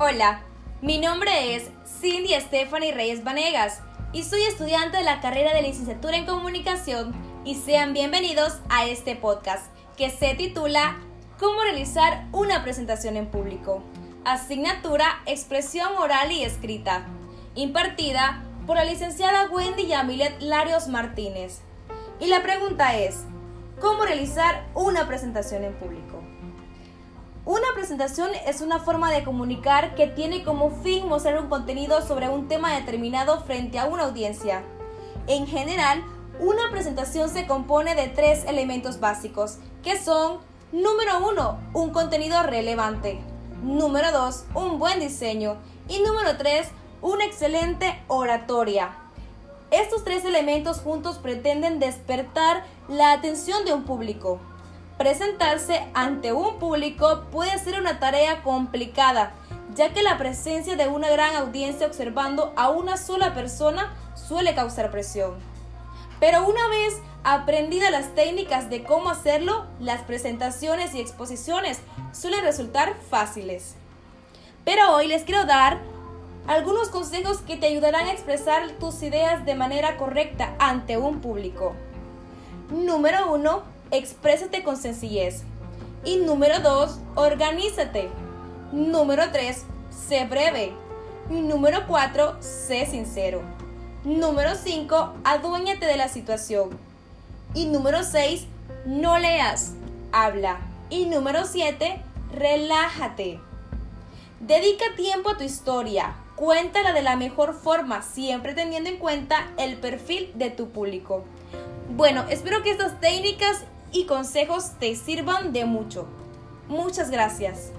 Hola, mi nombre es Cindy Stephanie Reyes Vanegas y soy estudiante de la carrera de licenciatura en comunicación y sean bienvenidos a este podcast que se titula Cómo realizar una presentación en público. Asignatura Expresión Oral y Escrita, impartida por la licenciada Wendy Yamilet Larios Martínez. Y la pregunta es, ¿cómo realizar una presentación en público? Una presentación es una forma de comunicar que tiene como fin mostrar un contenido sobre un tema determinado frente a una audiencia. En general, una presentación se compone de tres elementos básicos, que son, número uno, un contenido relevante, número dos, un buen diseño y número tres, una excelente oratoria. Estos tres elementos juntos pretenden despertar la atención de un público. Presentarse ante un público puede ser una tarea complicada, ya que la presencia de una gran audiencia observando a una sola persona suele causar presión. Pero una vez aprendidas las técnicas de cómo hacerlo, las presentaciones y exposiciones suelen resultar fáciles. Pero hoy les quiero dar algunos consejos que te ayudarán a expresar tus ideas de manera correcta ante un público. Número 1 exprésate con sencillez. Y número 2, organízate. Número 3, sé breve. Número 4, sé sincero. Número 5, aduéñate de la situación. Y número 6, no leas, habla. Y número 7, relájate. Dedica tiempo a tu historia. Cuéntala de la mejor forma, siempre teniendo en cuenta el perfil de tu público. Bueno, espero que estas técnicas y consejos te sirvan de mucho. Muchas gracias.